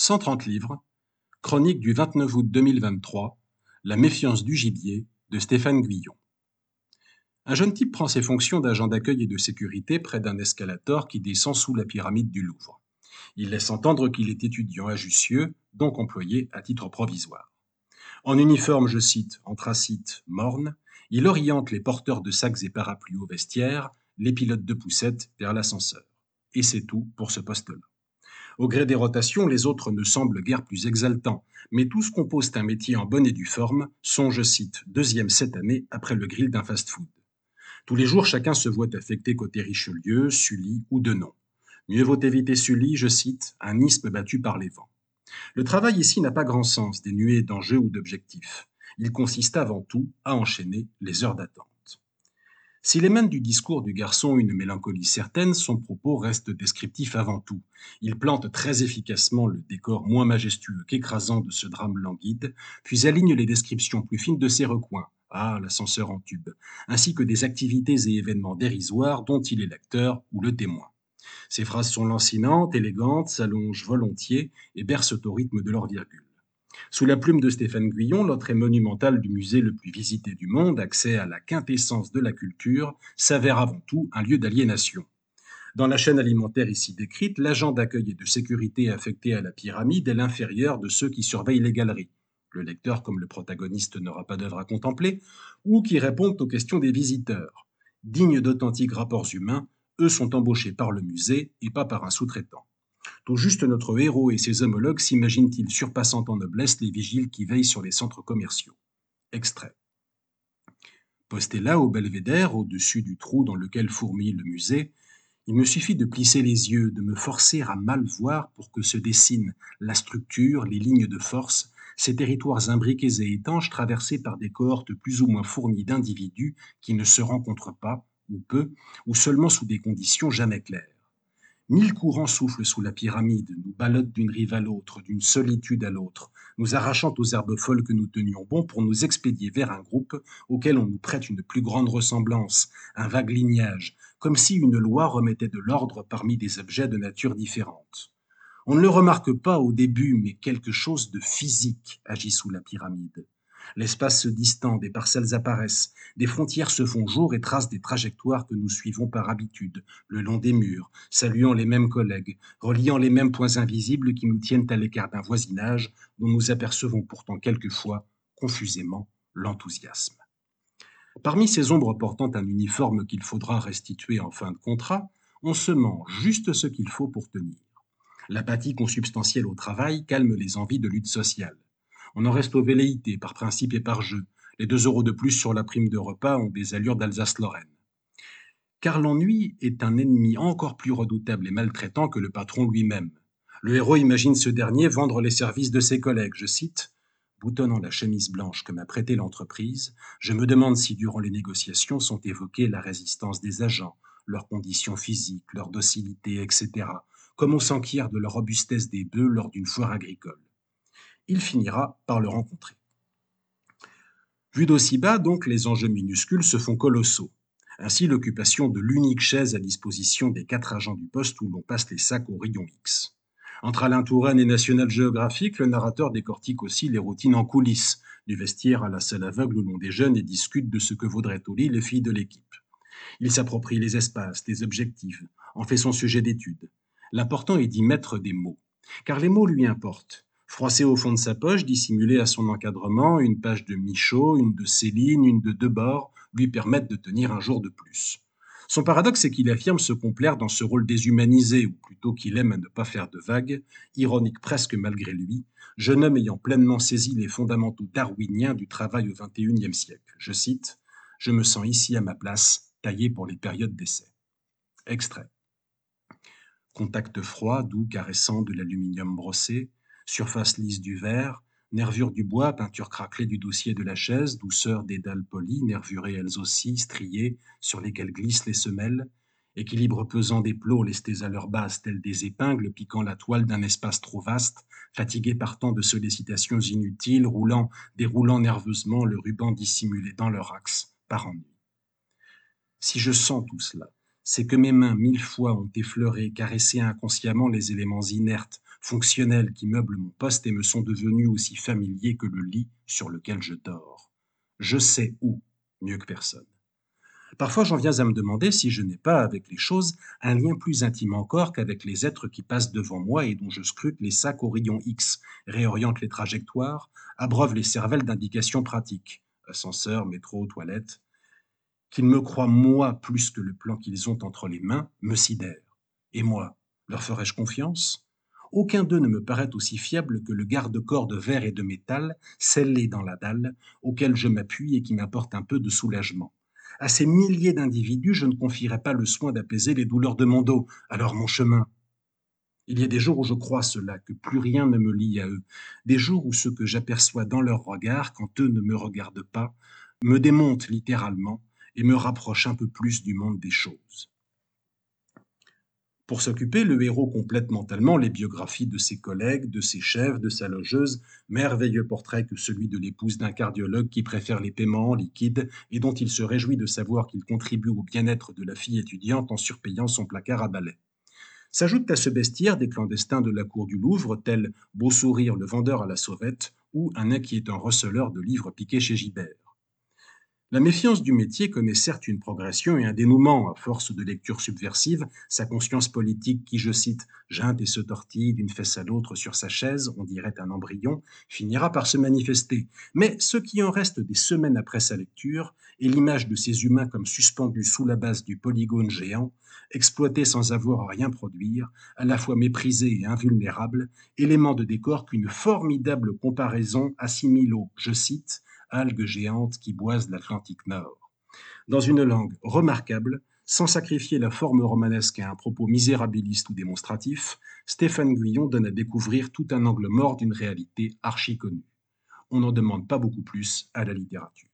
130 livres, chronique du 29 août 2023, La méfiance du gibier de Stéphane Guillon. Un jeune type prend ses fonctions d'agent d'accueil et de sécurité près d'un escalator qui descend sous la pyramide du Louvre. Il laisse entendre qu'il est étudiant à Jussieu, donc employé à titre provisoire. En uniforme, je cite, anthracite, morne, il oriente les porteurs de sacs et parapluies au vestiaire, les pilotes de poussettes vers l'ascenseur. Et c'est tout pour ce poste-là. Au gré des rotations, les autres ne semblent guère plus exaltants, mais tous composent un métier en bonne et due forme, sont, je cite, deuxième cette année après le grill d'un fast-food. Tous les jours, chacun se voit affecté côté Richelieu, Sully ou Denon. Mieux vaut éviter Sully, je cite, un isthme battu par les vents. Le travail ici n'a pas grand sens, dénué d'enjeux ou d'objectifs. Il consiste avant tout à enchaîner les heures d'attente. S'il émane du discours du garçon une mélancolie certaine, son propos reste descriptif avant tout. Il plante très efficacement le décor moins majestueux qu'écrasant de ce drame languide, puis aligne les descriptions plus fines de ses recoins, ah, l'ascenseur en tube, ainsi que des activités et événements dérisoires dont il est l'acteur ou le témoin. Ses phrases sont lancinantes, élégantes, s'allongent volontiers et bercent au rythme de leur virgule. Sous la plume de Stéphane Guyon, l'entrée monumentale du musée le plus visité du monde, accès à la quintessence de la culture, s'avère avant tout un lieu d'aliénation. Dans la chaîne alimentaire ici décrite, l'agent d'accueil et de sécurité affecté à la pyramide est l'inférieur de ceux qui surveillent les galeries. Le lecteur, comme le protagoniste, n'aura pas d'œuvre à contempler, ou qui répondent aux questions des visiteurs. Dignes d'authentiques rapports humains, eux sont embauchés par le musée et pas par un sous-traitant. Tout juste notre héros et ses homologues s'imaginent-ils surpassant en noblesse les vigiles qui veillent sur les centres commerciaux. Extrait. Posté là au belvédère, au-dessus du trou dans lequel fourmille le musée, il me suffit de plisser les yeux, de me forcer à mal voir pour que se dessinent la structure, les lignes de force, ces territoires imbriqués et étanches traversés par des cohortes plus ou moins fournies d'individus qui ne se rencontrent pas, ou peu, ou seulement sous des conditions jamais claires. Mille courants soufflent sous la pyramide, nous ballottent d'une rive à l'autre, d'une solitude à l'autre, nous arrachant aux herbes folles que nous tenions bon pour nous expédier vers un groupe auquel on nous prête une plus grande ressemblance, un vague lignage, comme si une loi remettait de l'ordre parmi des objets de nature différente. On ne le remarque pas au début, mais quelque chose de physique agit sous la pyramide. L'espace se distend, des parcelles apparaissent, des frontières se font jour et tracent des trajectoires que nous suivons par habitude, le long des murs, saluant les mêmes collègues, reliant les mêmes points invisibles qui nous tiennent à l'écart d'un voisinage dont nous apercevons pourtant quelquefois, confusément, l'enthousiasme. Parmi ces ombres portant un uniforme qu'il faudra restituer en fin de contrat, on se ment juste ce qu'il faut pour tenir. L'apathie consubstantielle au travail calme les envies de lutte sociale. On en reste aux velléités, par principe et par jeu. Les deux euros de plus sur la prime de repas ont des allures d'Alsace-Lorraine. Car l'ennui est un ennemi encore plus redoutable et maltraitant que le patron lui-même. Le héros imagine ce dernier vendre les services de ses collègues. Je cite Boutonnant la chemise blanche que m'a prêtée l'entreprise, je me demande si durant les négociations sont évoquées la résistance des agents, leurs conditions physiques, leur docilité, etc., comme on s'enquiert de la robustesse des bœufs lors d'une foire agricole il finira par le rencontrer. Vu d'aussi bas, donc, les enjeux minuscules se font colossaux. Ainsi, l'occupation de l'unique chaise à disposition des quatre agents du poste où l'on passe les sacs au rayon X. Entre Alain Touraine et National Geographic, le narrateur décortique aussi les routines en coulisses, du vestiaire à la salle aveugle où l'on déjeune et discute de ce que vaudraient au lit les filles de l'équipe. Il s'approprie les espaces, les objectifs, en fait son sujet d'étude. L'important est d'y mettre des mots, car les mots lui importent. Froissé au fond de sa poche, dissimulé à son encadrement, une page de Michaud, une de Céline, une de Debord lui permettent de tenir un jour de plus. Son paradoxe est qu'il affirme se complaire dans ce rôle déshumanisé, ou plutôt qu'il aime à ne pas faire de vagues, ironique presque malgré lui, jeune homme ayant pleinement saisi les fondamentaux darwiniens du travail au XXIe siècle. Je cite Je me sens ici à ma place, taillé pour les périodes d'essai. Extrait. Contact froid, doux, caressant de l'aluminium brossé, surface lisse du verre, nervure du bois, peinture craquelée du dossier de la chaise, douceur des dalles polies, nervurées elles aussi, striées, sur lesquelles glissent les semelles, équilibre pesant des plots lestés à leur base tels des épingles piquant la toile d'un espace trop vaste, fatigué par tant de sollicitations inutiles, roulant, déroulant nerveusement le ruban dissimulé dans leur axe, par ennui. Si je sens tout cela, c'est que mes mains mille fois ont effleuré, caressé inconsciemment les éléments inertes, fonctionnels qui meublent mon poste et me sont devenus aussi familiers que le lit sur lequel je dors. Je sais où, mieux que personne. Parfois j'en viens à me demander si je n'ai pas avec les choses un lien plus intime encore qu'avec les êtres qui passent devant moi et dont je scrute les sacs au rayon X, réoriente les trajectoires, abreuve les cervelles d'indications pratiques, ascenseur, métro, toilette, qu'ils me croient moi plus que le plan qu'ils ont entre les mains me sidère. Et moi, leur ferais-je confiance? Aucun d'eux ne me paraît aussi fiable que le garde-corps de verre et de métal scellé dans la dalle, auquel je m'appuie et qui m'apporte un peu de soulagement. À ces milliers d'individus, je ne confierai pas le soin d'apaiser les douleurs de mon dos, alors mon chemin. Il y a des jours où je crois cela, que plus rien ne me lie à eux, des jours où ce que j'aperçois dans leur regard, quand eux ne me regardent pas, me démonte littéralement et me rapproche un peu plus du monde des choses. Pour s'occuper, le héros complète mentalement les biographies de ses collègues, de ses chefs, de sa logeuse, merveilleux portrait que celui de l'épouse d'un cardiologue qui préfère les paiements en liquide et dont il se réjouit de savoir qu'il contribue au bien-être de la fille étudiante en surpayant son placard à balai. S'ajoutent à ce bestiaire des clandestins de la cour du Louvre, tels Beau Sourire le vendeur à la sauvette ou un inquiétant receleur de livres piqués chez Gibert. La méfiance du métier connaît certes une progression et un dénouement à force de lectures subversives, sa conscience politique qui, je cite, geinte et se tortille d'une fesse à l'autre sur sa chaise, on dirait un embryon, finira par se manifester. Mais ce qui en reste des semaines après sa lecture est l'image de ces humains comme suspendus sous la base du polygone géant, exploités sans avoir à rien produire, à la fois méprisés et invulnérables, élément de décor qu'une formidable comparaison assimile au, je cite, algues géantes qui boisent l'Atlantique Nord. Dans une langue remarquable, sans sacrifier la forme romanesque à un propos misérabiliste ou démonstratif, Stéphane Guyon donne à découvrir tout un angle mort d'une réalité archi connue. On n'en demande pas beaucoup plus à la littérature.